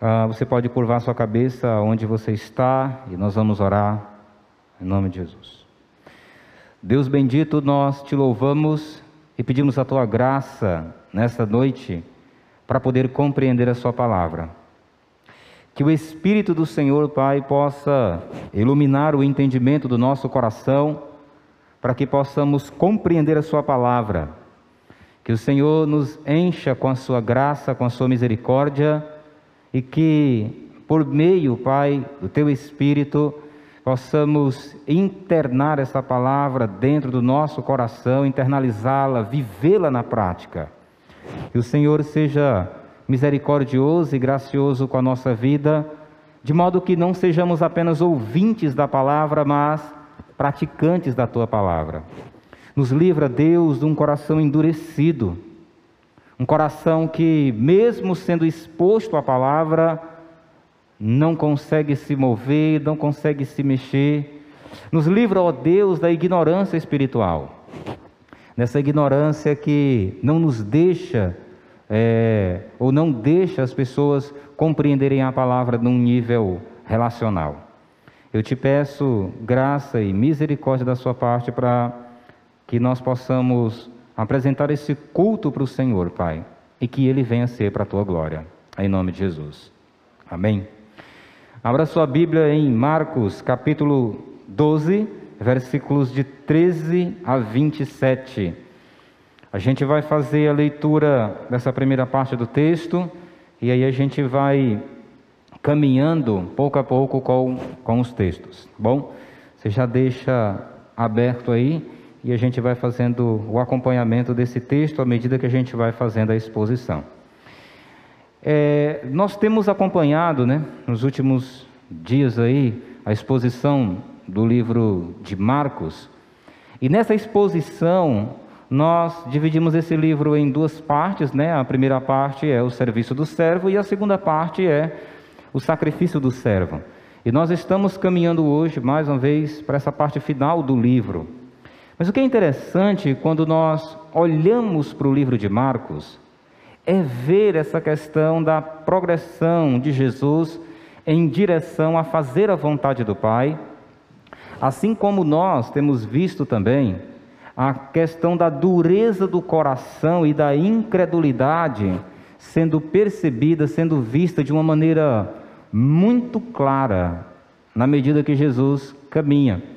Ah, você pode curvar sua cabeça onde você está e nós vamos orar em nome de Jesus. Deus bendito, nós te louvamos e pedimos a tua graça nesta noite para poder compreender a Sua palavra. Que o Espírito do Senhor, Pai, possa iluminar o entendimento do nosso coração, para que possamos compreender a Sua palavra. Que o Senhor nos encha com a Sua graça, com a Sua misericórdia, e que, por meio, Pai, do Teu Espírito, possamos internar essa palavra dentro do nosso coração, internalizá-la, vivê-la na prática. Que o Senhor seja misericordioso e gracioso com a nossa vida, de modo que não sejamos apenas ouvintes da palavra, mas praticantes da tua palavra. Nos livra, Deus, de um coração endurecido, um coração que, mesmo sendo exposto à palavra, não consegue se mover, não consegue se mexer. Nos livra, ó Deus, da ignorância espiritual, dessa ignorância que não nos deixa é, ou não deixa as pessoas compreenderem a palavra num nível relacional. Eu te peço graça e misericórdia da sua parte para que nós possamos apresentar esse culto para o Senhor, Pai, e que ele venha ser para a tua glória. Em nome de Jesus. Amém. Abra sua Bíblia em Marcos, capítulo 12, versículos de 13 a 27. A gente vai fazer a leitura dessa primeira parte do texto e aí a gente vai caminhando pouco a pouco com, com os textos. Tá bom, você já deixa aberto aí e a gente vai fazendo o acompanhamento desse texto à medida que a gente vai fazendo a exposição. É, nós temos acompanhado, né, nos últimos dias aí, a exposição do livro de Marcos, e nessa exposição nós dividimos esse livro em duas partes, né? A primeira parte é o serviço do servo e a segunda parte é o sacrifício do servo. E nós estamos caminhando hoje, mais uma vez, para essa parte final do livro. Mas o que é interessante quando nós olhamos para o livro de Marcos é ver essa questão da progressão de Jesus em direção a fazer a vontade do Pai, assim como nós temos visto também a questão da dureza do coração e da incredulidade sendo percebida, sendo vista de uma maneira muito clara na medida que Jesus caminha.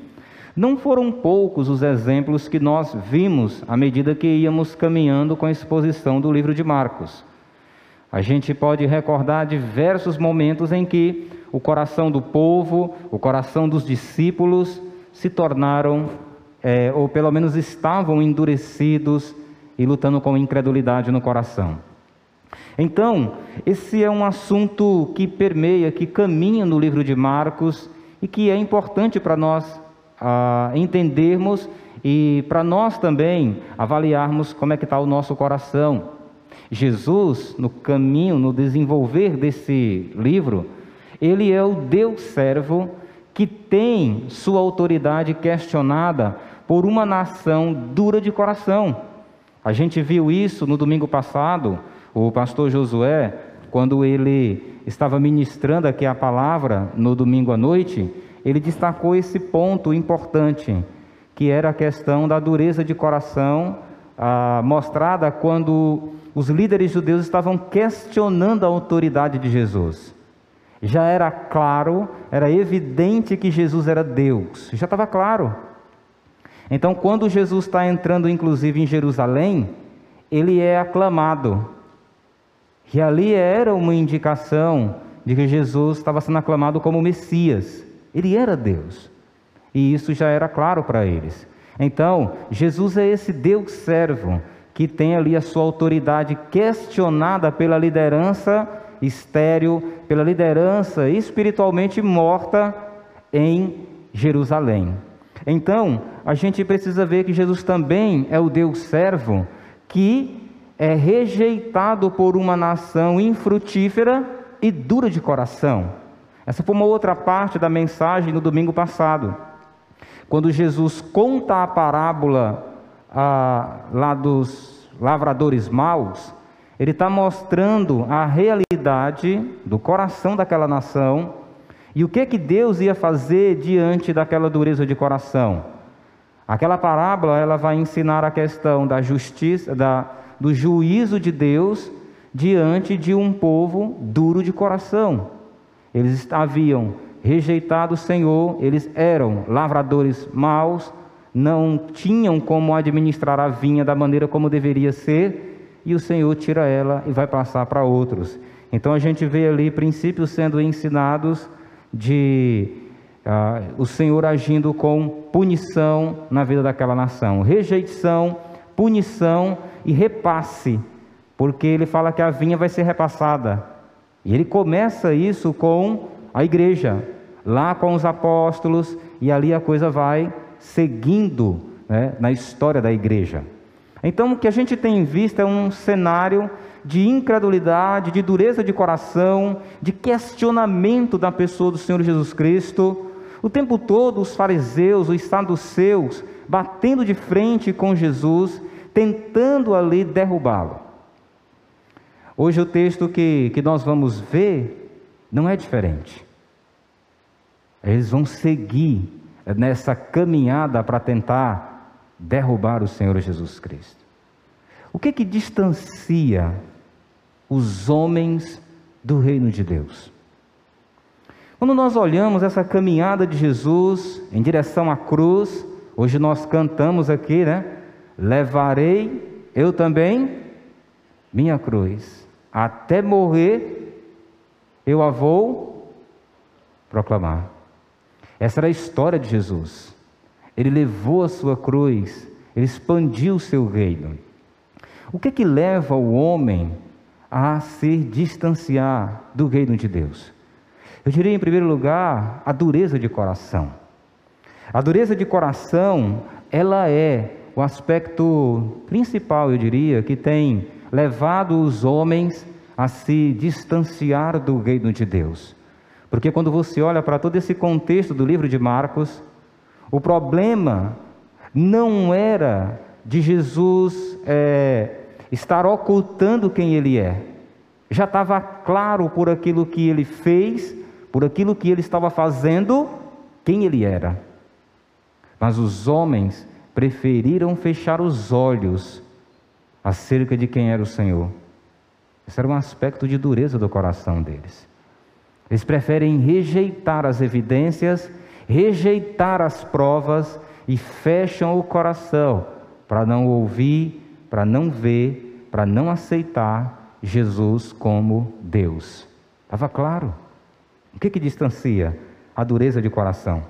Não foram poucos os exemplos que nós vimos à medida que íamos caminhando com a exposição do livro de Marcos. A gente pode recordar diversos momentos em que o coração do povo, o coração dos discípulos se tornaram é, ou pelo menos estavam endurecidos e lutando com incredulidade no coração. Então, esse é um assunto que permeia, que caminha no livro de Marcos e que é importante para nós ah, entendermos e para nós também avaliarmos como é que está o nosso coração. Jesus, no caminho, no desenvolver desse livro, ele é o Deus servo que tem sua autoridade questionada por uma nação dura de coração. A gente viu isso no domingo passado, o pastor Josué, quando ele estava ministrando aqui a palavra no domingo à noite, ele destacou esse ponto importante, que era a questão da dureza de coração ah, mostrada quando os líderes judeus estavam questionando a autoridade de Jesus. Já era claro, era evidente que Jesus era Deus, já estava claro. Então, quando Jesus está entrando, inclusive, em Jerusalém, ele é aclamado. E ali era uma indicação de que Jesus estava sendo aclamado como Messias. Ele era Deus. E isso já era claro para eles. Então, Jesus é esse Deus servo que tem ali a sua autoridade questionada pela liderança estéril, pela liderança espiritualmente morta em Jerusalém. Então, a gente precisa ver que Jesus também é o Deus servo que é rejeitado por uma nação infrutífera e dura de coração. Essa foi uma outra parte da mensagem no domingo passado. Quando Jesus conta a parábola ah, lá dos lavradores maus, ele está mostrando a realidade do coração daquela nação e o que que Deus ia fazer diante daquela dureza de coração. Aquela parábola ela vai ensinar a questão da justiça, da, do juízo de Deus diante de um povo duro de coração. Eles haviam rejeitado o Senhor, eles eram lavradores maus, não tinham como administrar a vinha da maneira como deveria ser, e o Senhor tira ela e vai passar para outros. Então a gente vê ali princípios sendo ensinados de uh, o Senhor agindo com punição na vida daquela nação, rejeição, punição e repasse, porque ele fala que a vinha vai ser repassada. E ele começa isso com a igreja, lá com os apóstolos, e ali a coisa vai seguindo né, na história da igreja. Então, o que a gente tem visto é um cenário de incredulidade, de dureza de coração, de questionamento da pessoa do Senhor Jesus Cristo. O tempo todo, os fariseus, os saduceus, batendo de frente com Jesus, tentando ali derrubá-lo. Hoje, o texto que, que nós vamos ver não é diferente. Eles vão seguir nessa caminhada para tentar derrubar o Senhor Jesus Cristo. O que que distancia os homens do reino de Deus? Quando nós olhamos essa caminhada de Jesus em direção à cruz, hoje nós cantamos aqui, né? Levarei eu também minha cruz, até morrer eu a vou proclamar. Essa era a história de Jesus. Ele levou a sua cruz, ele expandiu o seu reino. O que que leva o homem a se distanciar do reino de Deus? Eu diria em primeiro lugar a dureza de coração. A dureza de coração, ela é o aspecto principal, eu diria, que tem levado os homens a se distanciar do reino de Deus. Porque quando você olha para todo esse contexto do livro de Marcos, o problema não era de Jesus é, estar ocultando quem ele é. Já estava claro por aquilo que ele fez, por aquilo que ele estava fazendo, quem ele era. Mas os homens preferiram fechar os olhos acerca de quem era o Senhor. Esse era um aspecto de dureza do coração deles. Eles preferem rejeitar as evidências, rejeitar as provas e fecham o coração para não ouvir, para não ver, para não aceitar Jesus como Deus. Estava claro. O que, que distancia? A dureza de coração.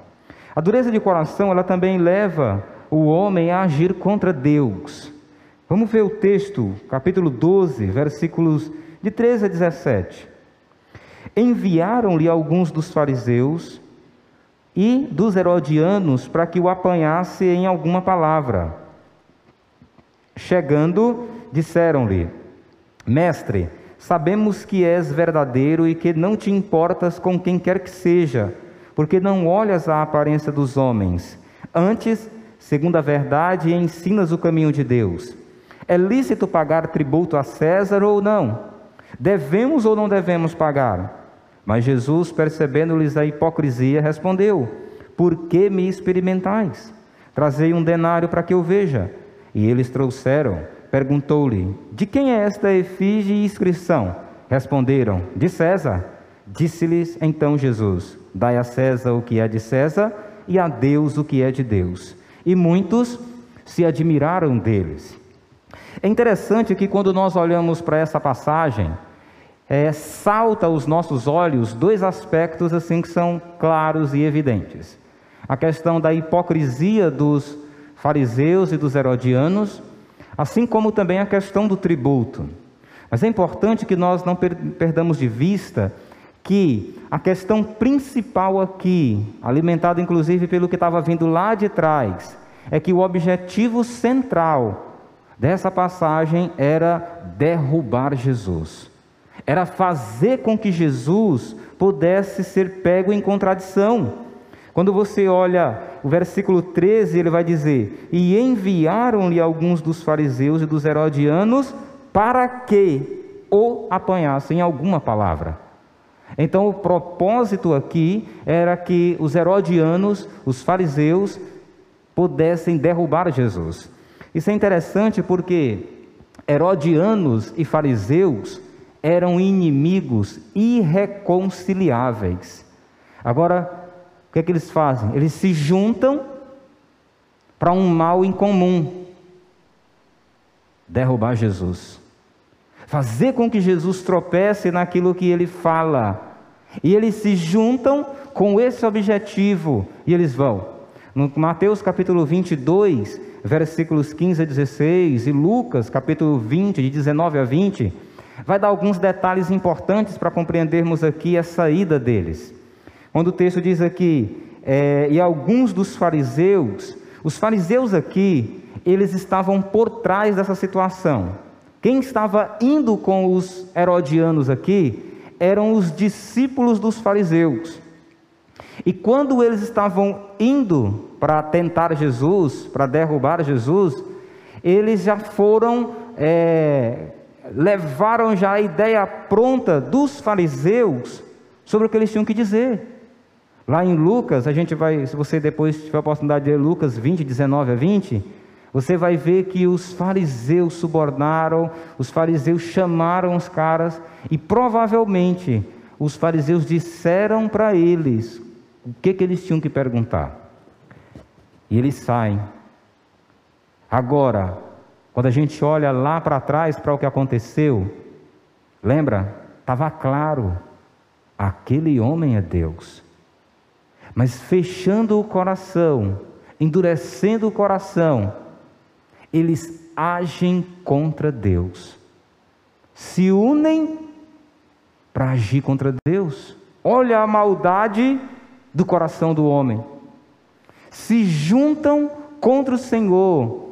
A dureza de coração, ela também leva o homem a agir contra Deus. Vamos ver o texto, capítulo 12, versículos de 13 a 17 enviaram-lhe alguns dos fariseus e dos herodianos para que o apanhasse em alguma palavra. Chegando, disseram-lhe: Mestre, sabemos que és verdadeiro e que não te importas com quem quer que seja, porque não olhas a aparência dos homens. Antes, segundo a verdade, ensinas o caminho de Deus. É lícito pagar tributo a César ou não? Devemos ou não devemos pagar? Mas Jesus, percebendo-lhes a hipocrisia, respondeu: Por que me experimentais? Trazei um denário para que eu veja. E eles trouxeram. Perguntou-lhe: De quem é esta efígie e inscrição? Responderam: De César. Disse-lhes então Jesus: Dai a César o que é de César e a Deus o que é de Deus. E muitos se admiraram deles. É interessante que quando nós olhamos para essa passagem, é, salta aos nossos olhos dois aspectos assim que são claros e evidentes. A questão da hipocrisia dos fariseus e dos herodianos, assim como também a questão do tributo. Mas é importante que nós não perdamos de vista que a questão principal aqui, alimentada inclusive pelo que estava vindo lá de trás, é que o objetivo central dessa passagem era derrubar Jesus era fazer com que Jesus pudesse ser pego em contradição. Quando você olha o versículo 13, ele vai dizer: E enviaram-lhe alguns dos fariseus e dos herodianos, para que o apanhasse em alguma palavra. Então, o propósito aqui era que os herodianos, os fariseus, pudessem derrubar Jesus. Isso é interessante porque herodianos e fariseus eram inimigos irreconciliáveis. Agora, o que é que eles fazem? Eles se juntam para um mal em comum: derrubar Jesus. Fazer com que Jesus tropece naquilo que ele fala. E eles se juntam com esse objetivo e eles vão. No Mateus capítulo 22, versículos 15 a 16, e Lucas capítulo 20, de 19 a 20, vai dar alguns detalhes importantes para compreendermos aqui a saída deles. Quando o texto diz aqui, é, e alguns dos fariseus, os fariseus aqui, eles estavam por trás dessa situação. Quem estava indo com os herodianos aqui eram os discípulos dos fariseus. E quando eles estavam indo para tentar Jesus, para derrubar Jesus, eles já foram, é, levaram já a ideia pronta dos fariseus sobre o que eles tinham que dizer. Lá em Lucas, a gente vai, se você depois tiver a oportunidade de ler Lucas 20, 19 a 20, você vai ver que os fariseus subornaram, os fariseus chamaram os caras e provavelmente os fariseus disseram para eles o que, que eles tinham que perguntar. E eles saem. Agora, quando a gente olha lá para trás para o que aconteceu, lembra? Estava claro: aquele homem é Deus mas fechando o coração, endurecendo o coração, eles agem contra Deus, se unem para agir contra Deus. Olha a maldade do coração do homem. Se juntam contra o Senhor.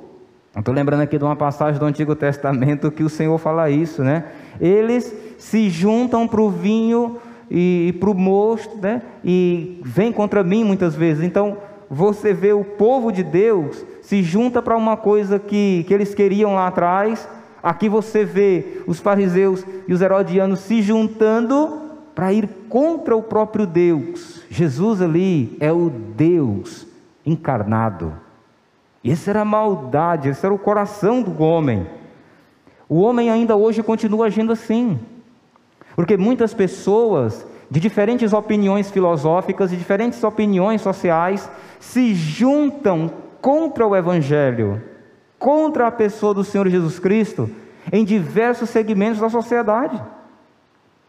Estou lembrando aqui de uma passagem do Antigo Testamento que o Senhor fala isso, né? Eles se juntam para o vinho e, para o mosto, né? e vem contra mim muitas vezes. Então, você vê o povo de Deus se junta para uma coisa que, que eles queriam lá atrás. Aqui você vê os fariseus e os herodianos se juntando para ir contra o próprio Deus. Jesus ali é o Deus encarnado. E essa era a maldade, esse era o coração do homem. O homem ainda hoje continua agindo assim. Porque muitas pessoas de diferentes opiniões filosóficas e diferentes opiniões sociais se juntam contra o Evangelho, contra a pessoa do Senhor Jesus Cristo, em diversos segmentos da sociedade.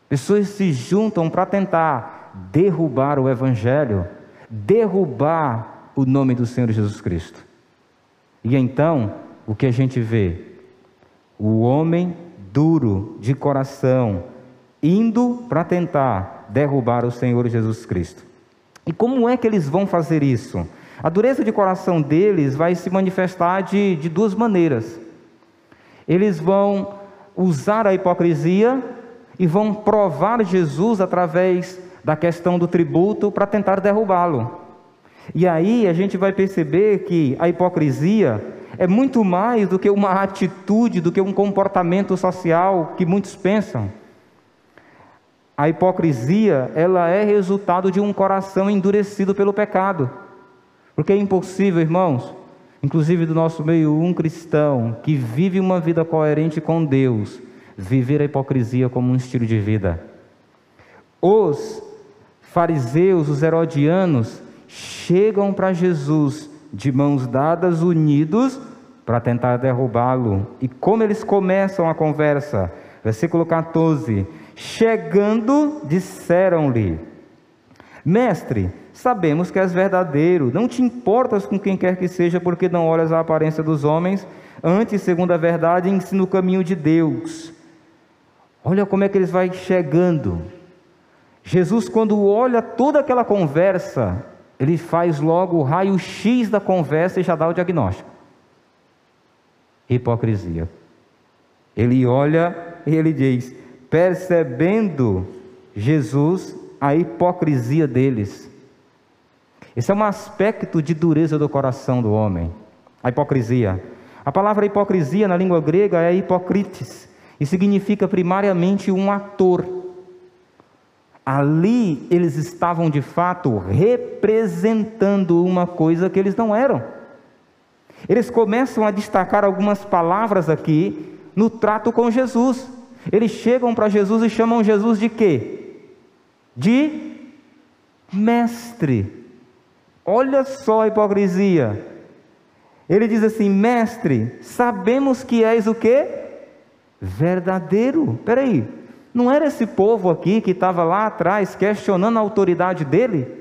Pessoas se juntam para tentar derrubar o Evangelho, derrubar o nome do Senhor Jesus Cristo. E então, o que a gente vê? O homem duro de coração, indo para tentar derrubar o Senhor Jesus Cristo. E como é que eles vão fazer isso? A dureza de coração deles vai se manifestar de, de duas maneiras. Eles vão usar a hipocrisia e vão provar Jesus através da questão do tributo para tentar derrubá-lo. E aí a gente vai perceber que a hipocrisia é muito mais do que uma atitude, do que um comportamento social que muitos pensam. A hipocrisia, ela é resultado de um coração endurecido pelo pecado. Porque é impossível, irmãos, inclusive do nosso meio, um cristão que vive uma vida coerente com Deus, viver a hipocrisia como um estilo de vida. Os fariseus, os herodianos, chegam para Jesus de mãos dadas, unidos, para tentar derrubá-lo. E como eles começam a conversa? Versículo 14: Chegando, disseram-lhe: Mestre, sabemos que és verdadeiro, não te importas com quem quer que seja, porque não olhas a aparência dos homens, antes, segundo a verdade, ensina o caminho de Deus. Olha como é que eles vai chegando. Jesus, quando olha toda aquela conversa, ele faz logo o raio-x da conversa e já dá o diagnóstico. Hipocrisia. Ele olha e ele diz: percebendo Jesus a hipocrisia deles. Esse é um aspecto de dureza do coração do homem, a hipocrisia. A palavra hipocrisia na língua grega é hipocrites, e significa primariamente um ator. Ali eles estavam de fato representando uma coisa que eles não eram. Eles começam a destacar algumas palavras aqui no trato com Jesus. Eles chegam para Jesus e chamam Jesus de quê? De mestre. Olha só a hipocrisia. Ele diz assim: Mestre, sabemos que és o que? Verdadeiro. Peraí, não era esse povo aqui que estava lá atrás questionando a autoridade dele?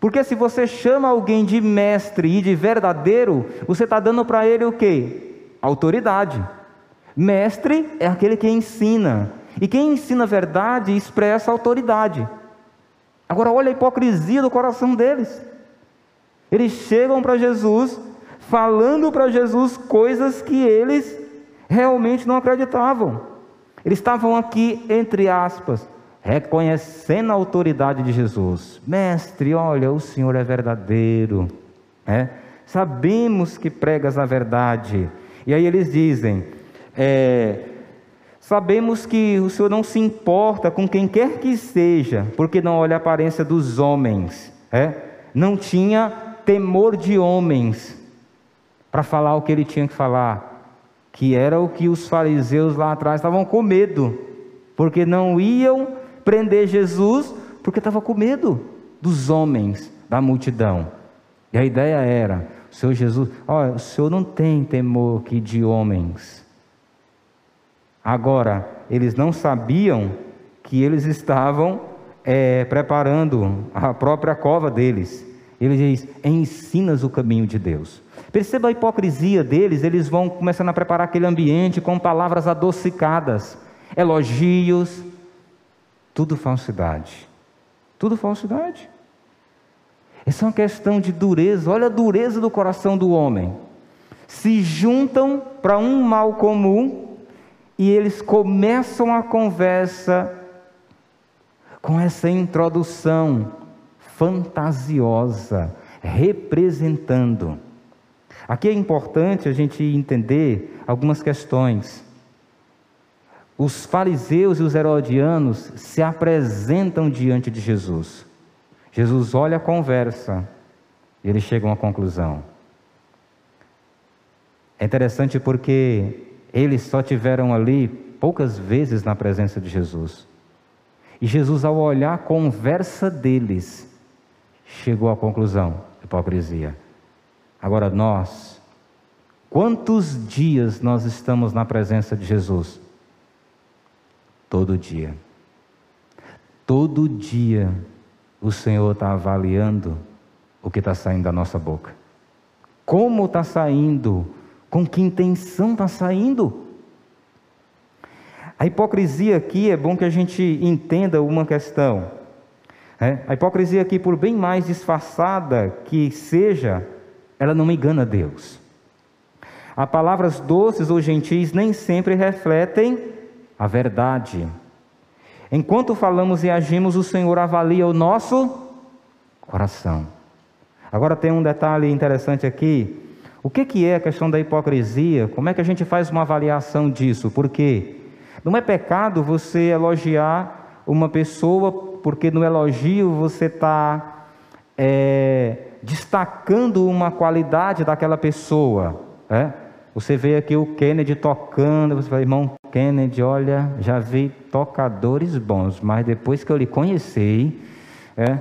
Porque se você chama alguém de mestre e de verdadeiro, você está dando para ele o que? Autoridade. Mestre é aquele que ensina. E quem ensina a verdade expressa autoridade. Agora, olha a hipocrisia do coração deles. Eles chegam para Jesus, falando para Jesus coisas que eles realmente não acreditavam. Eles estavam aqui, entre aspas, reconhecendo a autoridade de Jesus. Mestre, olha, o Senhor é verdadeiro. É? Sabemos que pregas a verdade. E aí eles dizem: é, Sabemos que o Senhor não se importa com quem quer que seja, porque não olha a aparência dos homens. É? Não tinha temor de homens para falar o que ele tinha que falar, que era o que os fariseus lá atrás estavam com medo, porque não iam prender Jesus, porque estavam com medo dos homens, da multidão. E a ideia era: o Senhor Jesus, olha, o Senhor não tem temor que de homens. Agora, eles não sabiam que eles estavam é, preparando a própria cova deles. Ele diz: ensinas o caminho de Deus. Perceba a hipocrisia deles, eles vão começando a preparar aquele ambiente com palavras adocicadas, elogios, tudo falsidade. Tudo falsidade. Essa é uma questão de dureza, olha a dureza do coração do homem. Se juntam para um mal comum e eles começam a conversa com essa introdução fantasiosa, representando. Aqui é importante a gente entender algumas questões. Os fariseus e os herodianos se apresentam diante de Jesus. Jesus olha a conversa e eles chegam à conclusão. É interessante porque eles só tiveram ali poucas vezes na presença de Jesus. E Jesus, ao olhar a conversa deles, chegou à conclusão: hipocrisia. Agora nós, quantos dias nós estamos na presença de Jesus? Todo dia. Todo dia o Senhor está avaliando o que está saindo da nossa boca. Como está saindo? Com que intenção está saindo? A hipocrisia aqui é bom que a gente entenda uma questão. É? A hipocrisia aqui, por bem mais disfarçada que seja, ela não engana Deus. As palavras doces ou gentis nem sempre refletem a verdade. Enquanto falamos e agimos, o Senhor avalia o nosso coração. Agora tem um detalhe interessante aqui. O que, que é a questão da hipocrisia? Como é que a gente faz uma avaliação disso? Porque não é pecado você elogiar uma pessoa, porque no elogio você está é, destacando uma qualidade daquela pessoa. É? Você vê aqui o Kennedy tocando, você fala, irmão Kennedy, olha, já vi tocadores bons, mas depois que eu lhe conheci, é,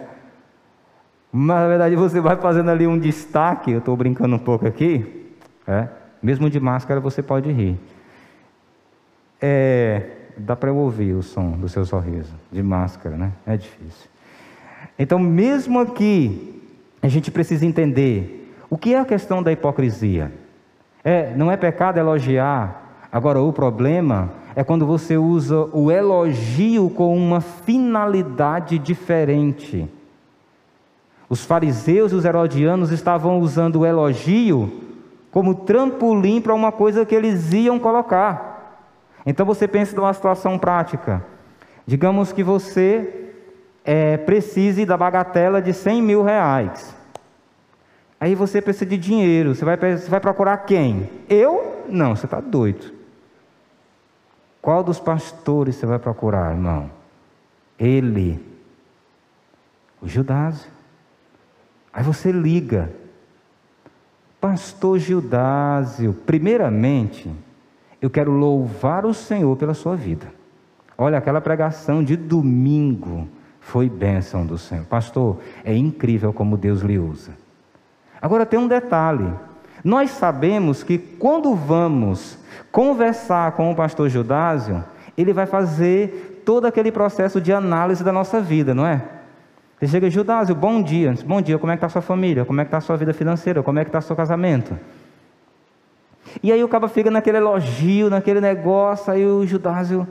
na verdade você vai fazendo ali um destaque, eu estou brincando um pouco aqui, é, mesmo de máscara você pode rir. É, dá para eu ouvir o som do seu sorriso, de máscara, né? É difícil. Então, mesmo aqui, a gente precisa entender o que é a questão da hipocrisia. É, não é pecado elogiar, agora o problema é quando você usa o elogio com uma finalidade diferente. Os fariseus e os herodianos estavam usando o elogio como trampolim para uma coisa que eles iam colocar. Então você pensa numa situação prática. Digamos que você é, precise da bagatela de 100 mil reais. Aí você precisa de dinheiro. Você vai, você vai procurar quem? Eu? Não, você está doido. Qual dos pastores você vai procurar, irmão? Ele, o Judásio. Aí você liga, Pastor Gildásio, primeiramente, eu quero louvar o Senhor pela sua vida. Olha, aquela pregação de domingo foi bênção do Senhor. Pastor, é incrível como Deus lhe usa. Agora tem um detalhe. Nós sabemos que quando vamos conversar com o pastor Judásio, ele vai fazer todo aquele processo de análise da nossa vida, não é? Você chega, Judásio, bom dia. Bom dia, como é que está sua família? Como é que está sua vida financeira? Como é que está seu casamento? E aí o cabo fica naquele elogio, naquele negócio, aí o Judásio,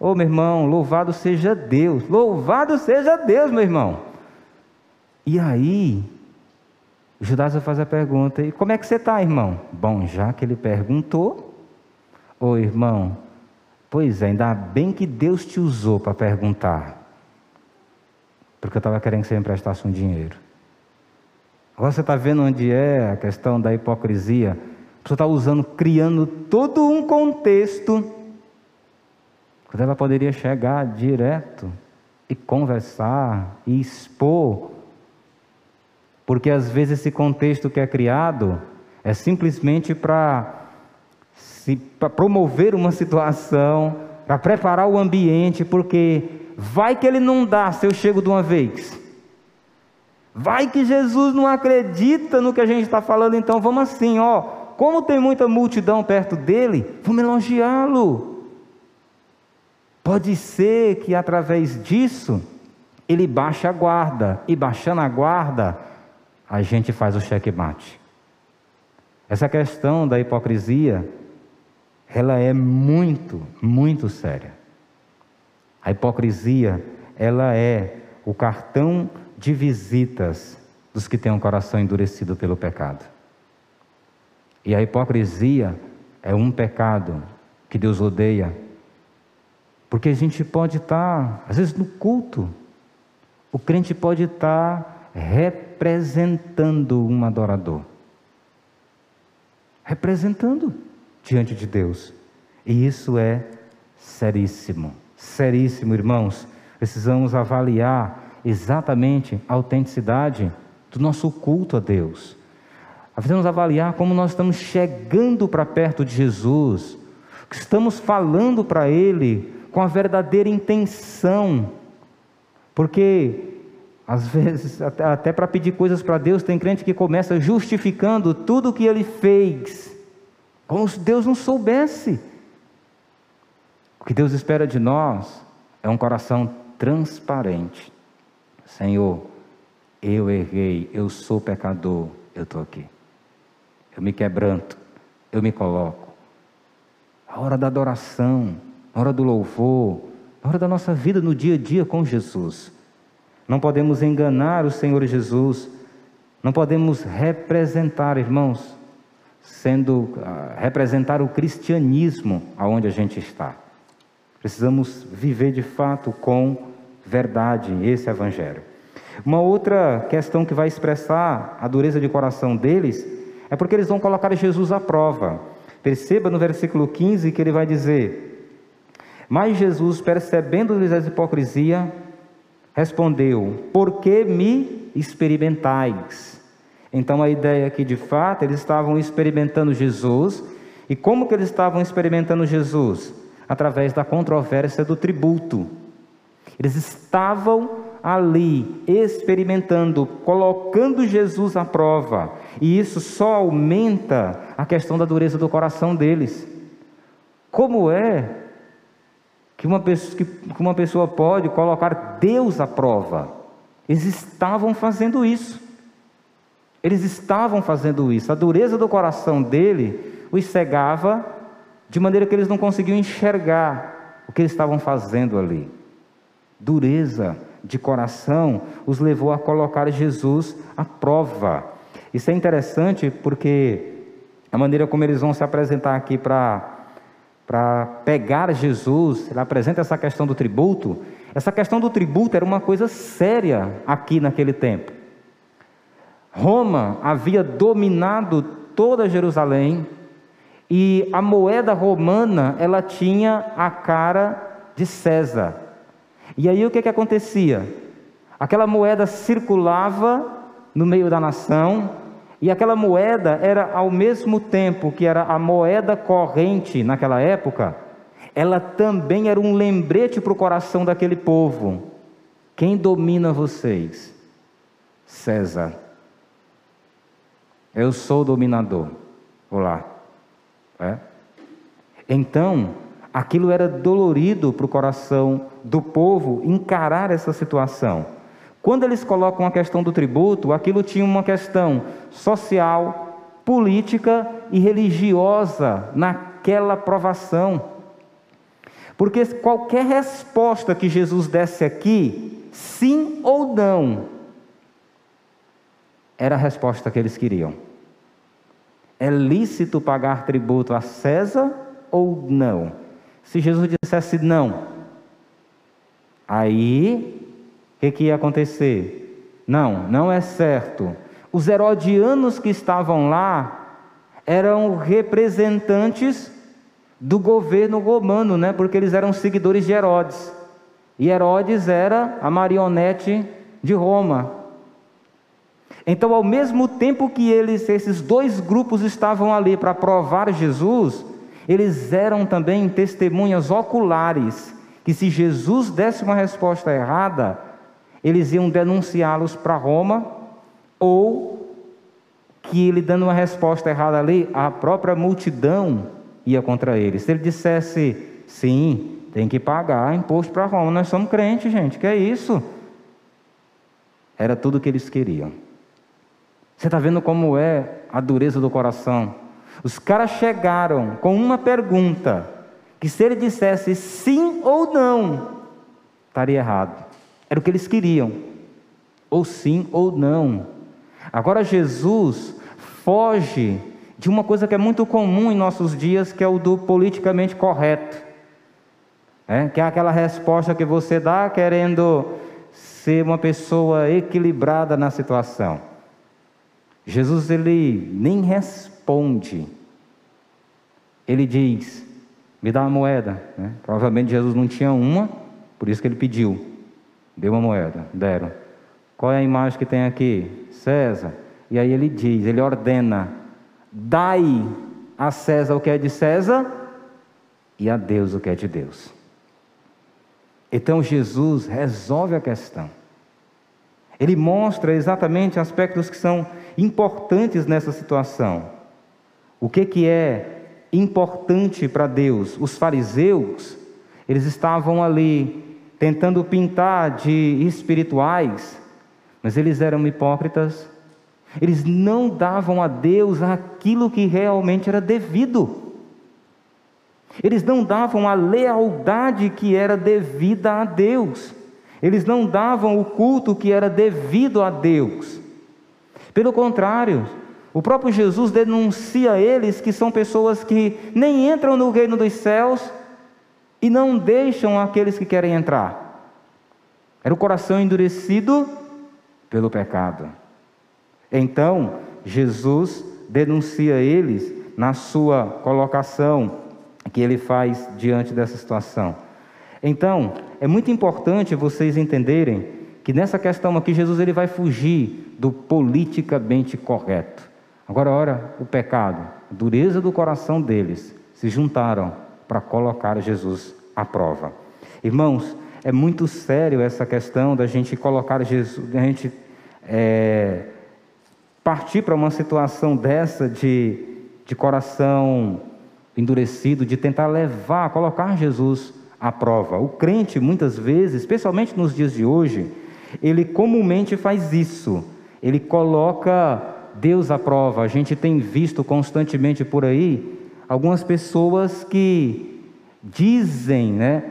ô oh, meu irmão, louvado seja Deus, louvado seja Deus, meu irmão. E aí, o Judásio faz a pergunta, e como é que você está, irmão? Bom, já que ele perguntou, ô oh, irmão, pois é, ainda bem que Deus te usou para perguntar porque eu estava querendo que você emprestasse um dinheiro. Agora você está vendo onde é a questão da hipocrisia. Pessoa está usando, criando todo um contexto, quando ela poderia chegar direto e conversar e expor. Porque às vezes esse contexto que é criado é simplesmente para promover uma situação, para preparar o ambiente, porque Vai que ele não dá se eu chego de uma vez. Vai que Jesus não acredita no que a gente está falando, então vamos assim, ó. Como tem muita multidão perto dele, vamos elogiá-lo. Pode ser que através disso ele baixe a guarda, e baixando a guarda, a gente faz o checkmate. Essa questão da hipocrisia, ela é muito, muito séria. A hipocrisia, ela é o cartão de visitas dos que têm um coração endurecido pelo pecado. E a hipocrisia é um pecado que Deus odeia, porque a gente pode estar, às vezes, no culto, o crente pode estar representando um adorador representando diante de Deus. E isso é seríssimo seríssimo, irmãos. Precisamos avaliar exatamente a autenticidade do nosso culto a Deus. Precisamos avaliar como nós estamos chegando para perto de Jesus, que estamos falando para Ele com a verdadeira intenção, porque às vezes, até, até para pedir coisas para Deus, tem crente que começa justificando tudo o que ele fez, como se Deus não soubesse. O que Deus espera de nós é um coração transparente. Senhor, eu errei, eu sou pecador, eu estou aqui. Eu me quebranto, eu me coloco. A hora da adoração, a hora do louvor, a hora da nossa vida no dia a dia com Jesus. Não podemos enganar o Senhor Jesus, não podemos representar, irmãos, sendo uh, representar o cristianismo aonde a gente está. Precisamos viver de fato com verdade esse evangelho. Uma outra questão que vai expressar a dureza de coração deles é porque eles vão colocar Jesus à prova. Perceba no versículo 15 que ele vai dizer: Mas Jesus, percebendo-lhes a hipocrisia, respondeu: Por que me experimentais? Então a ideia é que de fato eles estavam experimentando Jesus, e como que eles estavam experimentando Jesus? através da controvérsia do tributo. Eles estavam ali experimentando, colocando Jesus à prova, e isso só aumenta a questão da dureza do coração deles. Como é que uma pessoa, que uma pessoa pode colocar Deus à prova? Eles estavam fazendo isso. Eles estavam fazendo isso. A dureza do coração dele os cegava de maneira que eles não conseguiam enxergar o que eles estavam fazendo ali. Dureza de coração os levou a colocar Jesus à prova. Isso é interessante porque a maneira como eles vão se apresentar aqui para para pegar Jesus, ele apresenta essa questão do tributo. Essa questão do tributo era uma coisa séria aqui naquele tempo. Roma havia dominado toda Jerusalém, E a moeda romana, ela tinha a cara de César. E aí o que, que acontecia? Aquela moeda circulava no meio da nação, e aquela moeda era ao mesmo tempo que era a moeda corrente naquela época, ela também era um lembrete para o coração daquele povo. Quem domina vocês? César. Eu sou o dominador. Vou lá. É? Então, aquilo era dolorido para o coração do povo encarar essa situação. Quando eles colocam a questão do tributo, aquilo tinha uma questão social, política e religiosa naquela provação. Porque qualquer resposta que Jesus desse aqui, sim ou não, era a resposta que eles queriam. É lícito pagar tributo a César ou não? Se Jesus dissesse não, aí o que, que ia acontecer? Não, não é certo. Os herodianos que estavam lá eram representantes do governo romano, né? porque eles eram seguidores de Herodes. E Herodes era a marionete de Roma. Então, ao mesmo tempo que eles, esses dois grupos estavam ali para provar Jesus, eles eram também testemunhas oculares que se Jesus desse uma resposta errada, eles iam denunciá-los para Roma ou que ele dando uma resposta errada ali, a própria multidão ia contra ele. Se ele dissesse, sim, tem que pagar imposto para Roma, nós somos crentes, gente, que é isso? Era tudo o que eles queriam. Você está vendo como é a dureza do coração? Os caras chegaram com uma pergunta, que se ele dissesse sim ou não, estaria errado. Era o que eles queriam, ou sim ou não. Agora Jesus foge de uma coisa que é muito comum em nossos dias, que é o do politicamente correto. É, que é aquela resposta que você dá querendo ser uma pessoa equilibrada na situação. Jesus ele nem responde. Ele diz: "Me dá uma moeda". Né? Provavelmente Jesus não tinha uma, por isso que ele pediu. Deu uma moeda, deram. Qual é a imagem que tem aqui? César. E aí ele diz, ele ordena: "Dai a César o que é de César e a Deus o que é de Deus". Então Jesus resolve a questão. Ele mostra exatamente aspectos que são importantes nessa situação. O que, que é importante para Deus? Os fariseus, eles estavam ali tentando pintar de espirituais, mas eles eram hipócritas. Eles não davam a Deus aquilo que realmente era devido. Eles não davam a lealdade que era devida a Deus. Eles não davam o culto que era devido a Deus. Pelo contrário, o próprio Jesus denuncia eles que são pessoas que nem entram no reino dos céus e não deixam aqueles que querem entrar. Era o coração endurecido pelo pecado. Então, Jesus denuncia eles na sua colocação que ele faz diante dessa situação. Então, é muito importante vocês entenderem que nessa questão aqui Jesus ele vai fugir do politicamente correto. Agora, ora, o pecado, a dureza do coração deles se juntaram para colocar Jesus à prova. Irmãos, é muito sério essa questão da gente colocar Jesus, da gente é, partir para uma situação dessa de, de coração endurecido, de tentar levar, colocar Jesus à prova. O crente, muitas vezes, especialmente nos dias de hoje, ele comumente faz isso. Ele coloca Deus à prova. A gente tem visto constantemente por aí algumas pessoas que dizem, né,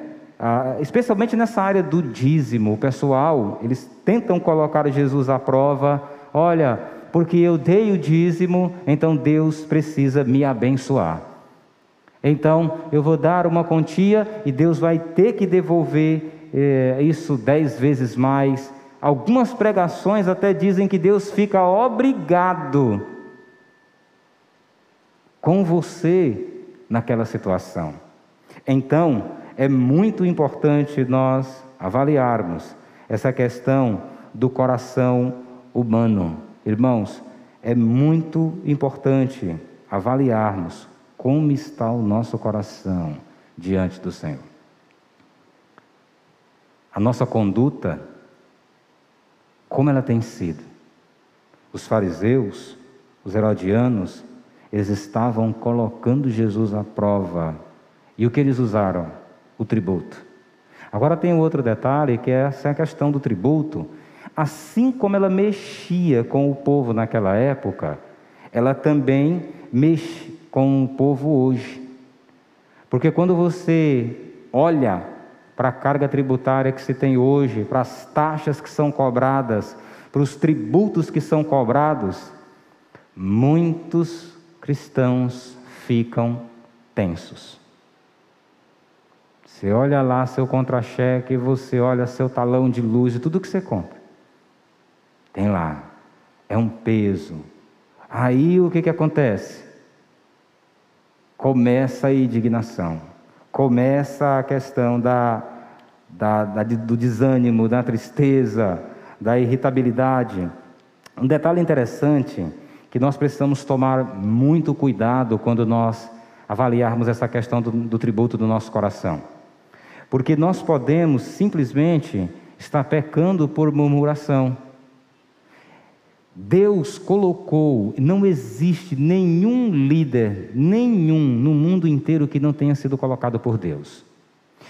especialmente nessa área do dízimo, o pessoal, eles tentam colocar Jesus à prova. Olha, porque eu dei o dízimo, então Deus precisa me abençoar. Então, eu vou dar uma quantia e Deus vai ter que devolver eh, isso dez vezes mais. Algumas pregações até dizem que Deus fica obrigado com você naquela situação. Então, é muito importante nós avaliarmos essa questão do coração humano. Irmãos, é muito importante avaliarmos como está o nosso coração diante do Senhor. A nossa conduta, como ela tem sido? Os fariseus, os herodianos, eles estavam colocando Jesus à prova. E o que eles usaram? O tributo. Agora tem outro detalhe que é essa questão do tributo. Assim como ela mexia com o povo naquela época, ela também mexe com o povo hoje. Porque quando você olha para a carga tributária que se tem hoje, para as taxas que são cobradas, para os tributos que são cobrados, muitos cristãos ficam tensos. Você olha lá seu contra-cheque, você olha seu talão de luz e tudo que você compra. Tem lá. É um peso. Aí o que, que acontece? Começa a indignação. Começa a questão da, da, da, do desânimo, da tristeza, da irritabilidade. Um detalhe interessante que nós precisamos tomar muito cuidado quando nós avaliarmos essa questão do, do tributo do nosso coração. Porque nós podemos simplesmente estar pecando por murmuração. Deus colocou, não existe nenhum líder, nenhum no mundo inteiro que não tenha sido colocado por Deus.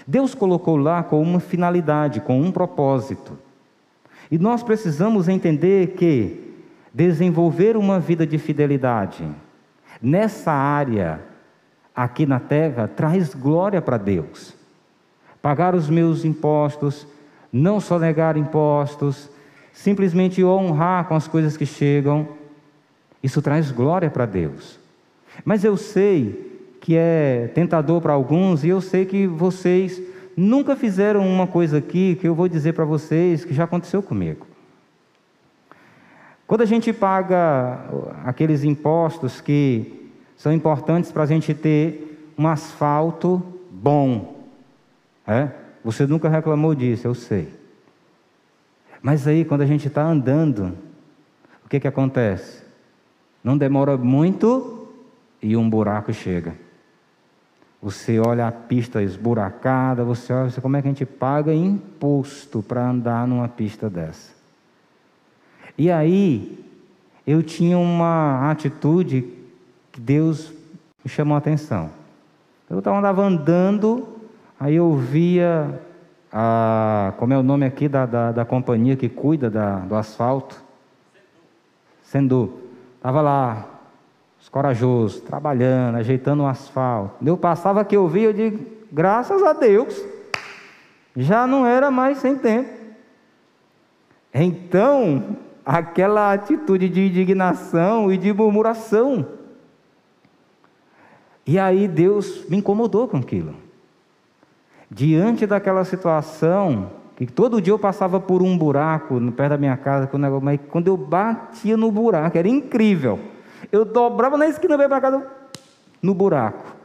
Deus colocou lá com uma finalidade, com um propósito. E nós precisamos entender que desenvolver uma vida de fidelidade nessa área aqui na terra traz glória para Deus. Pagar os meus impostos, não só negar impostos, simplesmente honrar com as coisas que chegam, isso traz glória para Deus. Mas eu sei que é tentador para alguns e eu sei que vocês nunca fizeram uma coisa aqui que eu vou dizer para vocês que já aconteceu comigo. Quando a gente paga aqueles impostos que são importantes para a gente ter um asfalto bom, é? você nunca reclamou disso, eu sei. Mas aí, quando a gente está andando, o que, que acontece? Não demora muito e um buraco chega. Você olha a pista esburacada, você olha como é que a gente paga imposto para andar numa pista dessa. E aí, eu tinha uma atitude que Deus me chamou a atenção. Eu andava andando, aí eu via a, como é o nome aqui da, da, da companhia que cuida da, do asfalto? Sendu. Estava lá, os corajosos, trabalhando, ajeitando o asfalto. Eu passava que eu via, eu digo, graças a Deus, já não era mais sem tempo. Então, aquela atitude de indignação e de murmuração. E aí Deus me incomodou com aquilo diante daquela situação, que todo dia eu passava por um buraco no pé da minha casa, mas quando eu batia no buraco, era incrível. Eu dobrava na esquina, veio para casa, no buraco.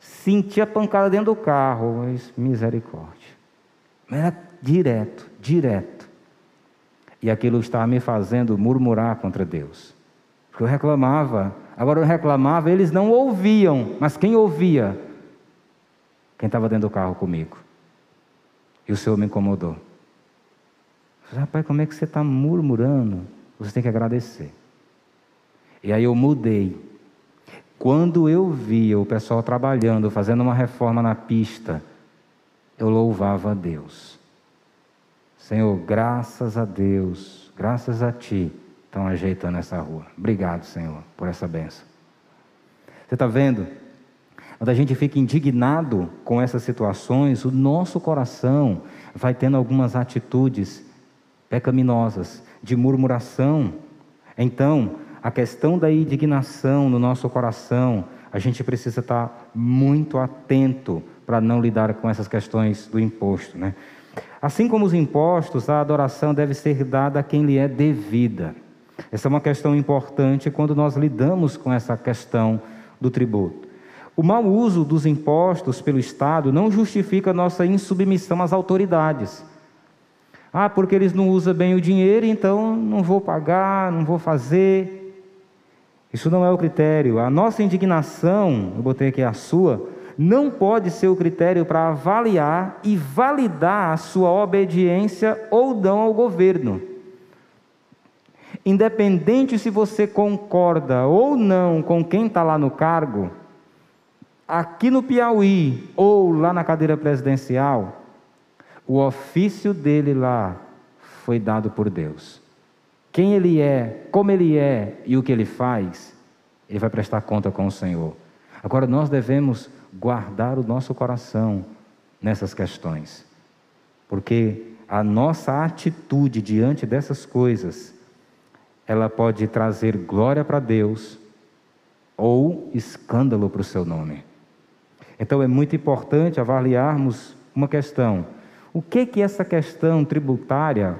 Sentia pancada dentro do carro, mas misericórdia. Era direto, direto. E aquilo estava me fazendo murmurar contra Deus. Porque eu reclamava. Agora eu reclamava, eles não ouviam, mas quem ouvia quem estava dentro do carro comigo. E o Senhor me incomodou. Rapaz, como é que você está murmurando? Você tem que agradecer. E aí eu mudei. Quando eu via o pessoal trabalhando, fazendo uma reforma na pista, eu louvava a Deus. Senhor, graças a Deus, graças a Ti, estão ajeitando essa rua. Obrigado, Senhor, por essa benção. Você está vendo? Quando a gente fica indignado com essas situações, o nosso coração vai tendo algumas atitudes pecaminosas, de murmuração. Então, a questão da indignação no nosso coração, a gente precisa estar muito atento para não lidar com essas questões do imposto. Né? Assim como os impostos, a adoração deve ser dada a quem lhe é devida. Essa é uma questão importante quando nós lidamos com essa questão do tributo. O mau uso dos impostos pelo Estado não justifica nossa insubmissão às autoridades. Ah, porque eles não usam bem o dinheiro, então não vou pagar, não vou fazer. Isso não é o critério. A nossa indignação, eu botei aqui a sua, não pode ser o critério para avaliar e validar a sua obediência ou não ao governo. Independente se você concorda ou não com quem está lá no cargo, aqui no Piauí ou lá na cadeira presidencial, o ofício dele lá foi dado por Deus. Quem ele é, como ele é e o que ele faz, ele vai prestar conta com o Senhor. Agora nós devemos guardar o nosso coração nessas questões, porque a nossa atitude diante dessas coisas, ela pode trazer glória para Deus ou escândalo para o seu nome. Então é muito importante avaliarmos uma questão. O que que essa questão tributária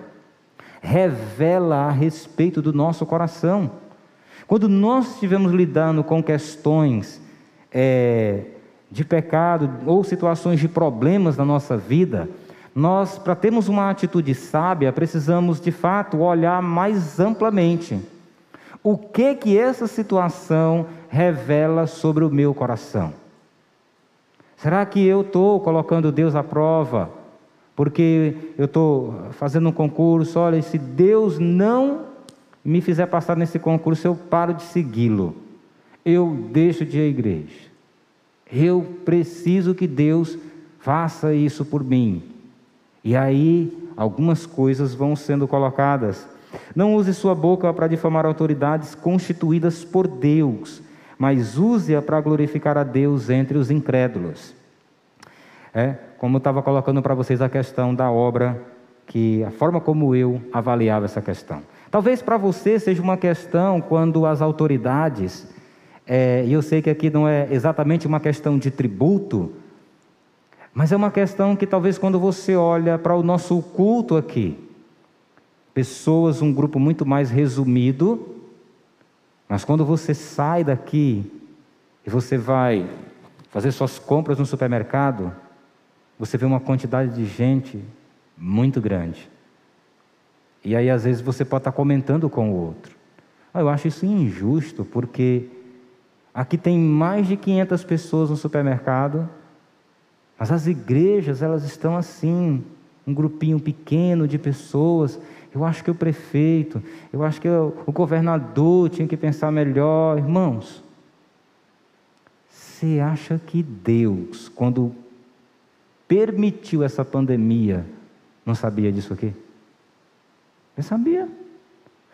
revela a respeito do nosso coração? Quando nós estivermos lidando com questões é, de pecado ou situações de problemas na nossa vida, nós, para termos uma atitude sábia, precisamos de fato olhar mais amplamente. O que que essa situação revela sobre o meu coração? Será que eu estou colocando Deus à prova? Porque eu estou fazendo um concurso, olha, se Deus não me fizer passar nesse concurso, eu paro de segui-lo. Eu deixo de ir à igreja. Eu preciso que Deus faça isso por mim. E aí, algumas coisas vão sendo colocadas. Não use sua boca para difamar autoridades constituídas por Deus, mas use-a para glorificar a Deus entre os incrédulos. É, como eu estava colocando para vocês a questão da obra, que a forma como eu avaliava essa questão. Talvez para você seja uma questão quando as autoridades, é, e eu sei que aqui não é exatamente uma questão de tributo, mas é uma questão que talvez quando você olha para o nosso culto aqui, pessoas, um grupo muito mais resumido, mas quando você sai daqui e você vai fazer suas compras no supermercado, você vê uma quantidade de gente muito grande. E aí, às vezes, você pode estar comentando com o outro. Ah, eu acho isso injusto, porque aqui tem mais de 500 pessoas no supermercado, mas as igrejas, elas estão assim, um grupinho pequeno de pessoas eu acho que o prefeito, eu acho que o governador tinha que pensar melhor. Irmãos, você acha que Deus, quando permitiu essa pandemia, não sabia disso aqui? Ele sabia.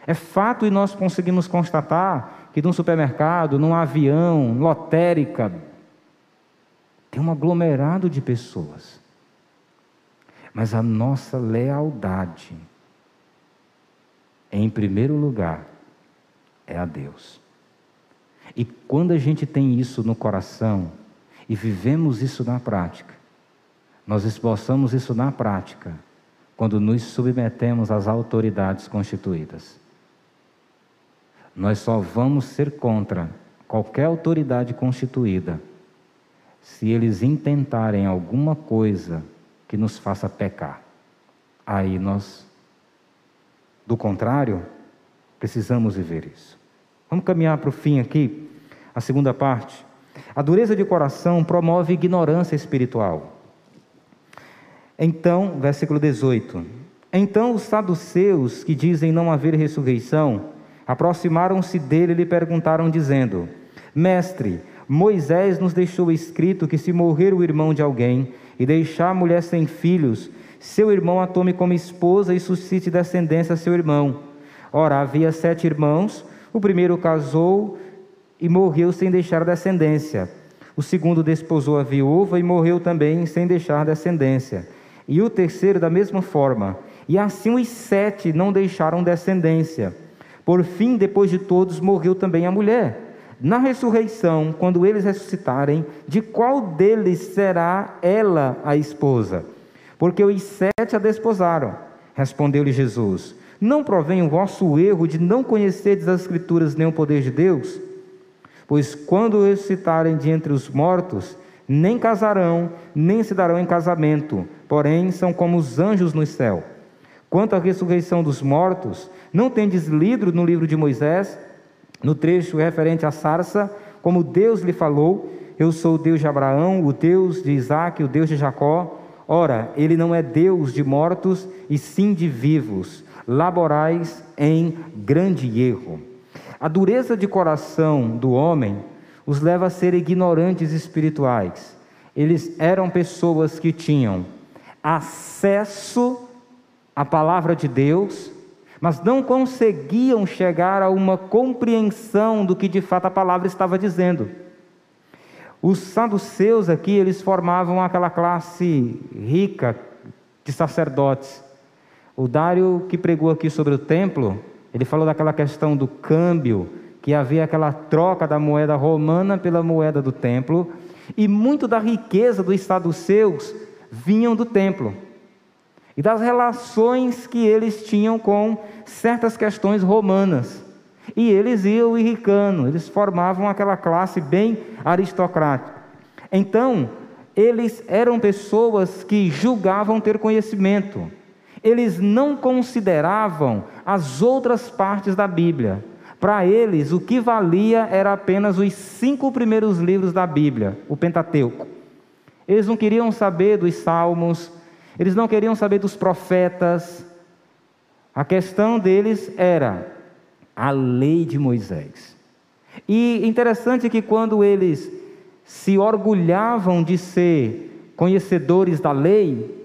É fato e nós conseguimos constatar que num supermercado, num avião, lotérica, tem um aglomerado de pessoas. Mas a nossa lealdade em primeiro lugar, é a Deus. E quando a gente tem isso no coração e vivemos isso na prática, nós esboçamos isso na prática quando nos submetemos às autoridades constituídas. Nós só vamos ser contra qualquer autoridade constituída se eles intentarem alguma coisa que nos faça pecar. Aí nós do contrário, precisamos viver isso. Vamos caminhar para o fim aqui, a segunda parte. A dureza de coração promove ignorância espiritual. Então, versículo 18. Então os saduceus, que dizem não haver ressurreição, aproximaram-se dele e lhe perguntaram, dizendo: Mestre, Moisés nos deixou escrito que se morrer o irmão de alguém e deixar a mulher sem filhos, seu irmão a tome como esposa e suscite descendência a seu irmão. Ora, havia sete irmãos, o primeiro casou e morreu sem deixar descendência. O segundo desposou a viúva e morreu também sem deixar descendência. E o terceiro da mesma forma. E assim os sete não deixaram descendência. Por fim, depois de todos, morreu também a mulher. Na ressurreição, quando eles ressuscitarem, de qual deles será ela a esposa? porque os sete a desposaram. Respondeu-lhe Jesus: Não provém o vosso erro de não conhecerdes as Escrituras nem o poder de Deus? Pois quando ressuscitarem de entre os mortos, nem casarão, nem se darão em casamento, porém são como os anjos no céu. Quanto à ressurreição dos mortos, não tendes lido no livro de Moisés, no trecho referente à sarça, como Deus lhe falou: Eu sou o Deus de Abraão, o Deus de Isaac, o Deus de Jacó. Ora, ele não é Deus de mortos, e sim de vivos. Laborais em grande erro. A dureza de coração do homem os leva a ser ignorantes espirituais. Eles eram pessoas que tinham acesso à palavra de Deus, mas não conseguiam chegar a uma compreensão do que de fato a palavra estava dizendo. Os saduceus aqui, eles formavam aquela classe rica de sacerdotes. O Dário que pregou aqui sobre o templo, ele falou daquela questão do câmbio, que havia aquela troca da moeda romana pela moeda do templo, e muito da riqueza dos saduceus vinham do templo e das relações que eles tinham com certas questões romanas. E eles iam irricando, eles formavam aquela classe bem aristocrática. Então, eles eram pessoas que julgavam ter conhecimento. Eles não consideravam as outras partes da Bíblia. Para eles, o que valia era apenas os cinco primeiros livros da Bíblia, o Pentateuco. Eles não queriam saber dos salmos, eles não queriam saber dos profetas. A questão deles era a lei de Moisés. E interessante que quando eles se orgulhavam de ser conhecedores da lei,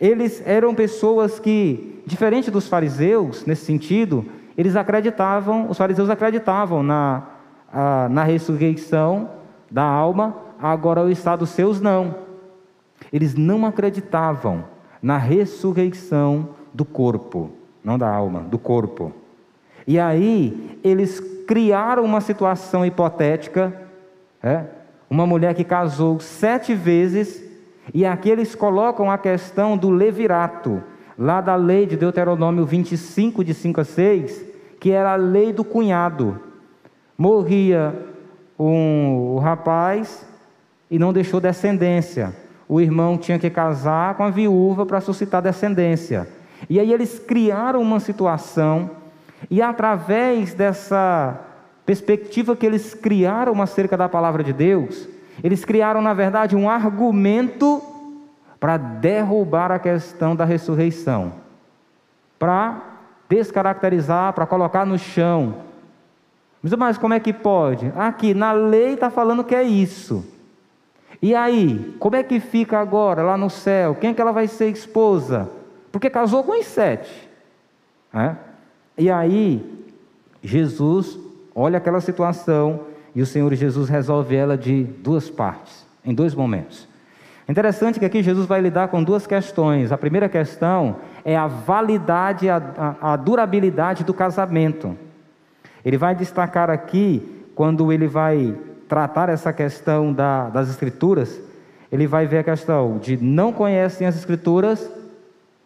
eles eram pessoas que, diferente dos fariseus, nesse sentido, eles acreditavam, os fariseus acreditavam na, na ressurreição da alma, agora os seus não. Eles não acreditavam na ressurreição do corpo, não da alma, do corpo. E aí eles criaram uma situação hipotética, é? uma mulher que casou sete vezes, e aqui eles colocam a questão do levirato, lá da lei de Deuteronômio 25, de 5 a 6, que era a lei do cunhado. Morria um, o rapaz e não deixou descendência. O irmão tinha que casar com a viúva para suscitar descendência. E aí eles criaram uma situação, e através dessa perspectiva que eles criaram acerca da palavra de Deus, eles criaram, na verdade, um argumento para derrubar a questão da ressurreição, para descaracterizar, para colocar no chão. Mas como é que pode? Aqui, na lei está falando que é isso. E aí, como é que fica agora lá no céu? Quem é que ela vai ser esposa? Porque casou com os sete. É? E aí, Jesus olha aquela situação e o Senhor Jesus resolve ela de duas partes, em dois momentos. Interessante que aqui Jesus vai lidar com duas questões. A primeira questão é a validade, a, a, a durabilidade do casamento. Ele vai destacar aqui, quando ele vai tratar essa questão da, das Escrituras, ele vai ver a questão de não conhecem as Escrituras,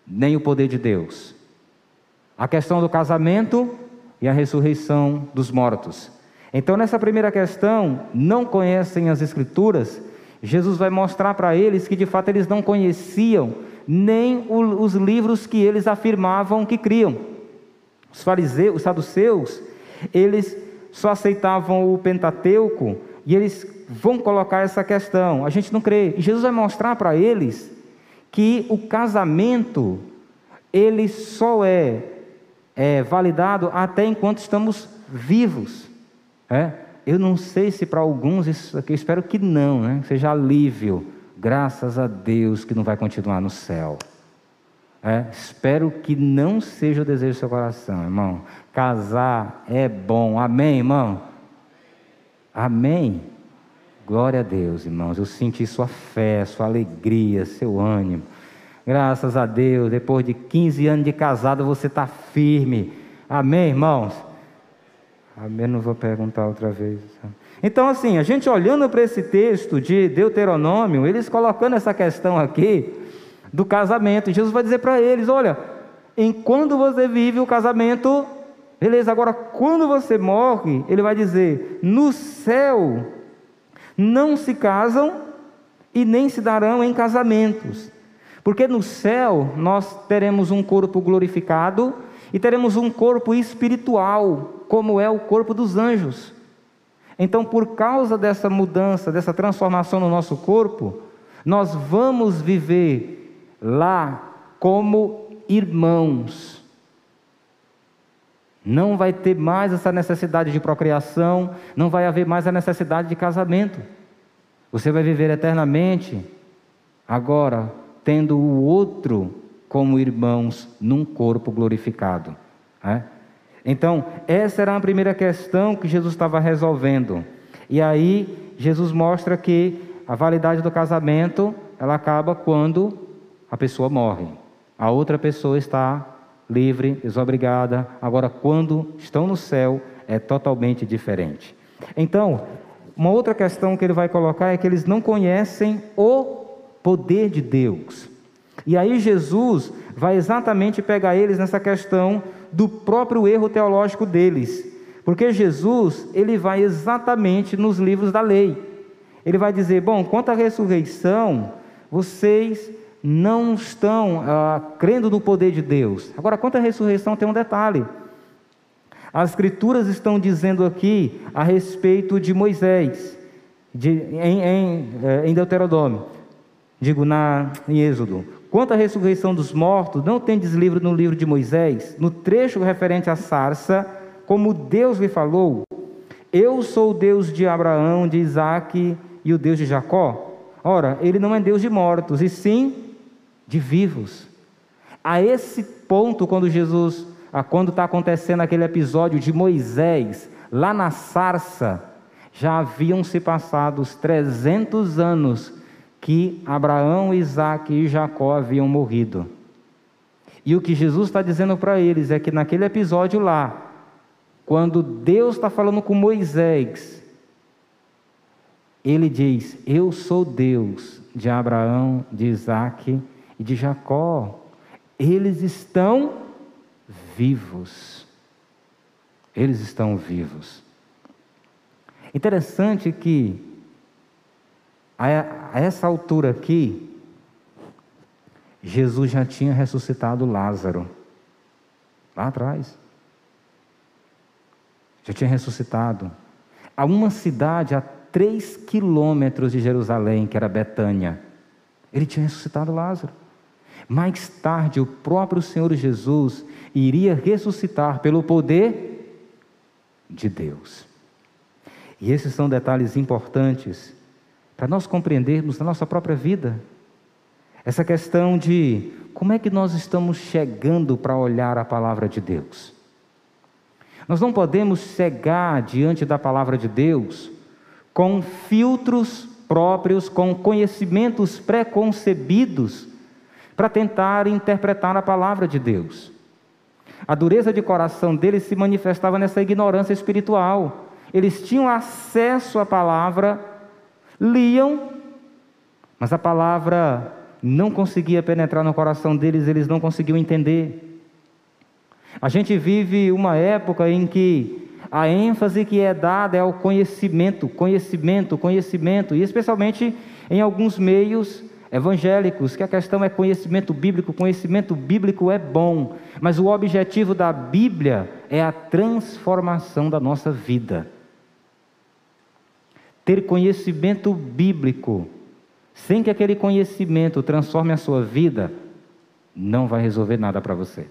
nem o poder de Deus. A questão do casamento e a ressurreição dos mortos. Então, nessa primeira questão, não conhecem as Escrituras, Jesus vai mostrar para eles que de fato eles não conheciam nem os livros que eles afirmavam que criam. Os fariseus, os saduceus, eles só aceitavam o Pentateuco e eles vão colocar essa questão. A gente não crê. E Jesus vai mostrar para eles que o casamento ele só é, é validado até enquanto estamos vivos. É? Eu não sei se para alguns isso aqui, espero que não, né? seja alívio. Graças a Deus que não vai continuar no céu. É? Espero que não seja o desejo do seu coração, irmão. Casar é bom. Amém, irmão? Amém? Glória a Deus, irmãos. Eu senti sua fé, sua alegria, seu ânimo. Graças a Deus, depois de 15 anos de casado, você está firme. Amém, irmãos? Amém, não vou perguntar outra vez. Então, assim, a gente olhando para esse texto de Deuteronômio, eles colocando essa questão aqui do casamento, Jesus vai dizer para eles: olha, enquanto você vive o casamento, Beleza, agora quando você morre, ele vai dizer: no céu não se casam e nem se darão em casamentos. Porque no céu nós teremos um corpo glorificado e teremos um corpo espiritual, como é o corpo dos anjos. Então, por causa dessa mudança, dessa transformação no nosso corpo, nós vamos viver lá como irmãos. Não vai ter mais essa necessidade de procriação, não vai haver mais a necessidade de casamento. Você vai viver eternamente, agora, tendo o outro como irmãos num corpo glorificado. Né? Então, essa era a primeira questão que Jesus estava resolvendo. E aí, Jesus mostra que a validade do casamento ela acaba quando a pessoa morre. A outra pessoa está livre, desobrigada. Agora, quando estão no céu, é totalmente diferente. Então, uma outra questão que ele vai colocar é que eles não conhecem o poder de Deus. E aí Jesus vai exatamente pegar eles nessa questão do próprio erro teológico deles. Porque Jesus, ele vai exatamente nos livros da lei. Ele vai dizer: bom, quanto à ressurreição, vocês não estão ah, crendo no poder de Deus. Agora, quanto à ressurreição, tem um detalhe. As Escrituras estão dizendo aqui a respeito de Moisés, de, em, em, eh, em Deuteronômio, digo na, em Êxodo. Quanto à ressurreição dos mortos, não tendes livro no livro de Moisés, no trecho referente à sarça, como Deus lhe falou: Eu sou o Deus de Abraão, de Isaac e o Deus de Jacó. Ora, ele não é Deus de mortos, e sim de vivos. A esse ponto, quando Jesus, quando está acontecendo aquele episódio de Moisés, lá na sarça, já haviam se passado os 300 anos que Abraão, Isaac e Jacó haviam morrido. E o que Jesus está dizendo para eles é que naquele episódio lá, quando Deus está falando com Moisés, ele diz: Eu sou Deus de Abraão, de Isaac e de Jacó. Eles estão vivos. Eles estão vivos. Interessante que, a essa altura aqui, Jesus já tinha ressuscitado Lázaro, lá atrás. Já tinha ressuscitado. A uma cidade a três quilômetros de Jerusalém, que era Betânia, ele tinha ressuscitado Lázaro. Mais tarde, o próprio Senhor Jesus iria ressuscitar pelo poder de Deus. E esses são detalhes importantes para nós compreendermos na nossa própria vida. Essa questão de como é que nós estamos chegando para olhar a palavra de Deus. Nós não podemos cegar diante da palavra de Deus com filtros próprios, com conhecimentos preconcebidos para tentar interpretar a palavra de Deus. A dureza de coração deles se manifestava nessa ignorância espiritual. Eles tinham acesso à palavra, liam, mas a palavra não conseguia penetrar no coração deles, eles não conseguiam entender. A gente vive uma época em que a ênfase que é dada é ao conhecimento, conhecimento, conhecimento, e especialmente em alguns meios evangélicos, que a questão é conhecimento bíblico, conhecimento bíblico é bom, mas o objetivo da Bíblia é a transformação da nossa vida. Ter conhecimento bíblico, sem que aquele conhecimento transforme a sua vida, não vai resolver nada para você.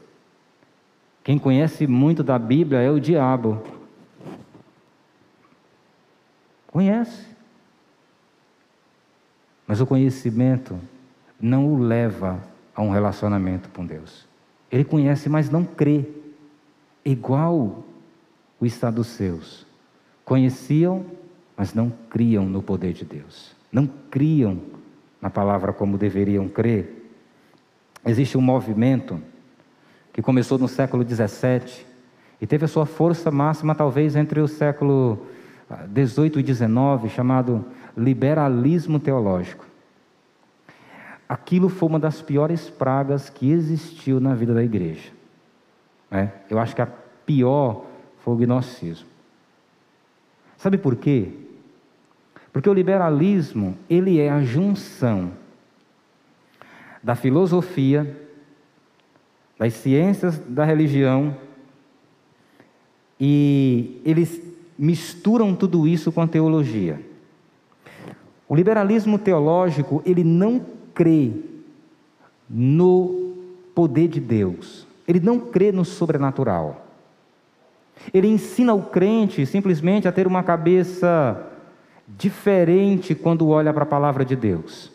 Quem conhece muito da Bíblia é o diabo. Conhece. Mas o conhecimento não o leva a um relacionamento com Deus. Ele conhece, mas não crê. Igual o estado dos seus. Conheciam, mas não criam no poder de Deus. Não criam na palavra como deveriam crer. Existe um movimento que começou no século XVII e teve a sua força máxima talvez entre o século XVIII e XIX, chamado liberalismo teológico. Aquilo foi uma das piores pragas que existiu na vida da igreja. É, eu acho que a pior foi o gnosticismo. Sabe por quê? Porque o liberalismo, ele é a junção da filosofia, das ciências da religião, e eles misturam tudo isso com a teologia. O liberalismo teológico, ele não crê no poder de Deus. Ele não crê no sobrenatural. Ele ensina o crente simplesmente a ter uma cabeça diferente quando olha para a palavra de Deus.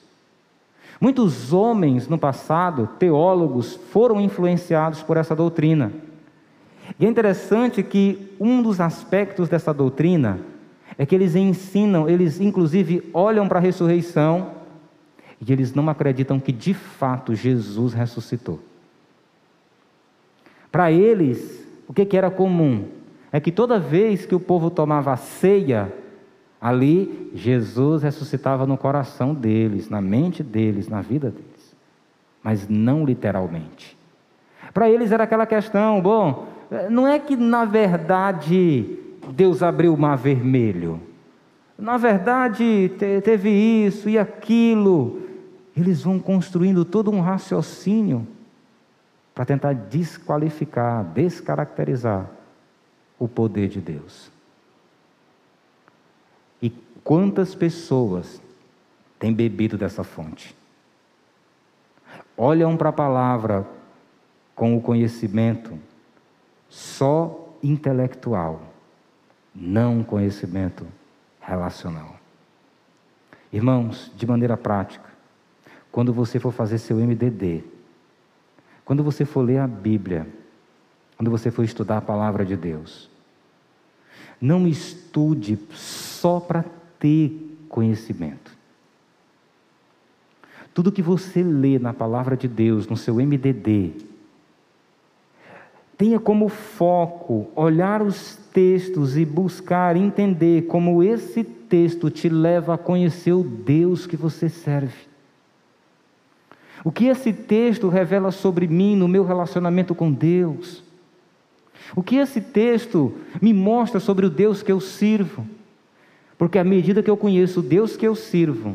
Muitos homens no passado, teólogos, foram influenciados por essa doutrina. E é interessante que um dos aspectos dessa doutrina é que eles ensinam, eles inclusive olham para a ressurreição e eles não acreditam que de fato Jesus ressuscitou. Para eles, o que, que era comum? É que toda vez que o povo tomava ceia, ali Jesus ressuscitava no coração deles, na mente deles, na vida deles, mas não literalmente. Para eles era aquela questão, bom, não é que na verdade Deus abriu o mar vermelho. Na verdade, teve isso e aquilo. Eles vão construindo todo um raciocínio para tentar desqualificar, descaracterizar o poder de Deus. E quantas pessoas têm bebido dessa fonte? Olham para a palavra com o conhecimento só intelectual não conhecimento relacional. Irmãos, de maneira prática, quando você for fazer seu MDD, quando você for ler a Bíblia, quando você for estudar a palavra de Deus, não estude só para ter conhecimento. Tudo que você lê na palavra de Deus, no seu MDD, tenha como foco olhar os textos e buscar entender como esse texto te leva a conhecer o Deus que você serve. O que esse texto revela sobre mim no meu relacionamento com Deus? O que esse texto me mostra sobre o Deus que eu sirvo? Porque à medida que eu conheço o Deus que eu sirvo,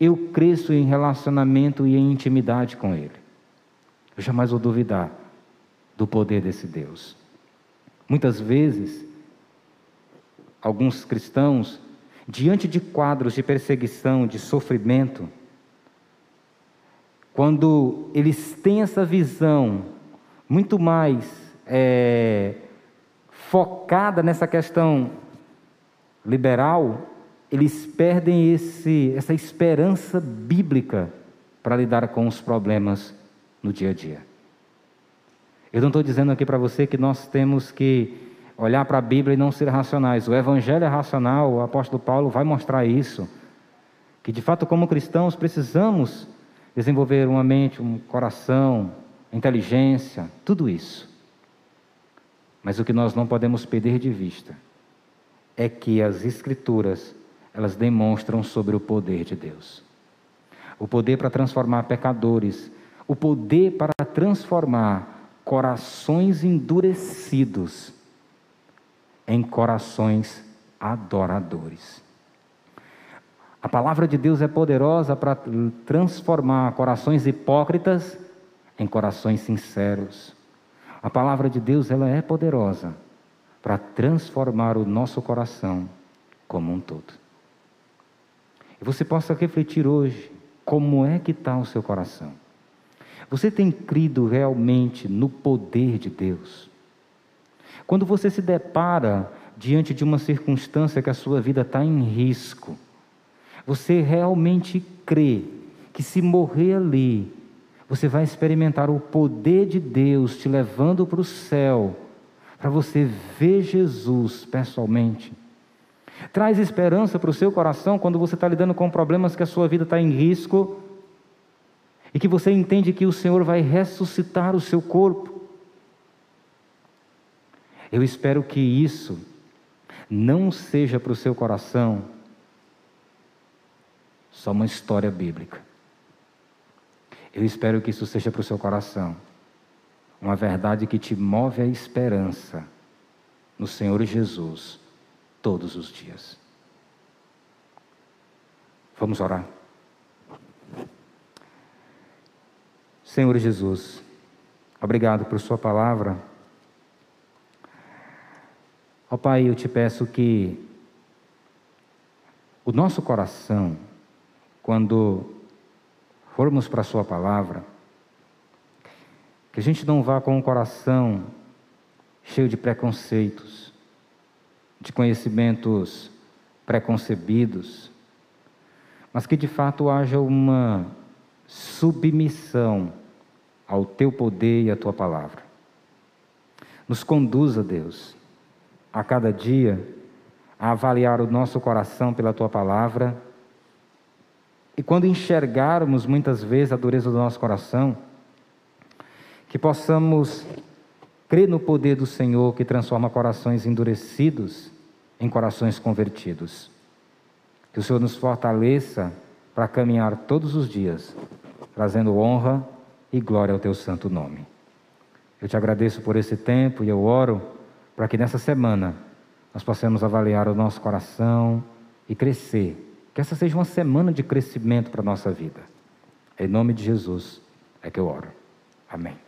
eu cresço em relacionamento e em intimidade com Ele. Eu jamais vou duvidar do poder desse Deus. Muitas vezes, alguns cristãos, diante de quadros de perseguição, de sofrimento, quando eles têm essa visão muito mais é, focada nessa questão liberal, eles perdem esse, essa esperança bíblica para lidar com os problemas no dia a dia. Eu não estou dizendo aqui para você que nós temos que olhar para a Bíblia e não ser racionais. O Evangelho é racional, o apóstolo Paulo vai mostrar isso. Que de fato, como cristãos, precisamos desenvolver uma mente, um coração, inteligência, tudo isso. Mas o que nós não podemos perder de vista é que as Escrituras, elas demonstram sobre o poder de Deus. O poder para transformar pecadores, o poder para transformar corações endurecidos em corações adoradores. A palavra de Deus é poderosa para transformar corações hipócritas em corações sinceros. A palavra de Deus ela é poderosa para transformar o nosso coração como um todo. E você possa refletir hoje como é que está o seu coração. Você tem crido realmente no poder de Deus? Quando você se depara diante de uma circunstância que a sua vida está em risco, você realmente crê que se morrer ali, você vai experimentar o poder de Deus te levando para o céu, para você ver Jesus pessoalmente. Traz esperança para o seu coração quando você está lidando com problemas que a sua vida está em risco e que você entende que o Senhor vai ressuscitar o seu corpo. Eu espero que isso não seja para o seu coração só uma história bíblica. Eu espero que isso seja para o seu coração uma verdade que te move à esperança no Senhor Jesus todos os dias. Vamos orar. Senhor Jesus, obrigado por Sua palavra. Ó Pai, eu te peço que o nosso coração, quando formos para a Sua palavra, que a gente não vá com o coração cheio de preconceitos, de conhecimentos preconcebidos, mas que de fato haja uma submissão ao teu poder e à tua palavra. Nos conduza, Deus, a cada dia a avaliar o nosso coração pela tua palavra. E quando enxergarmos muitas vezes a dureza do nosso coração, que possamos crer no poder do Senhor que transforma corações endurecidos em corações convertidos. Que o Senhor nos fortaleça para caminhar todos os dias, trazendo honra e glória ao teu santo nome. Eu te agradeço por esse tempo e eu oro para que nessa semana nós possamos avaliar o nosso coração e crescer. Que essa seja uma semana de crescimento para a nossa vida. Em nome de Jesus é que eu oro. Amém.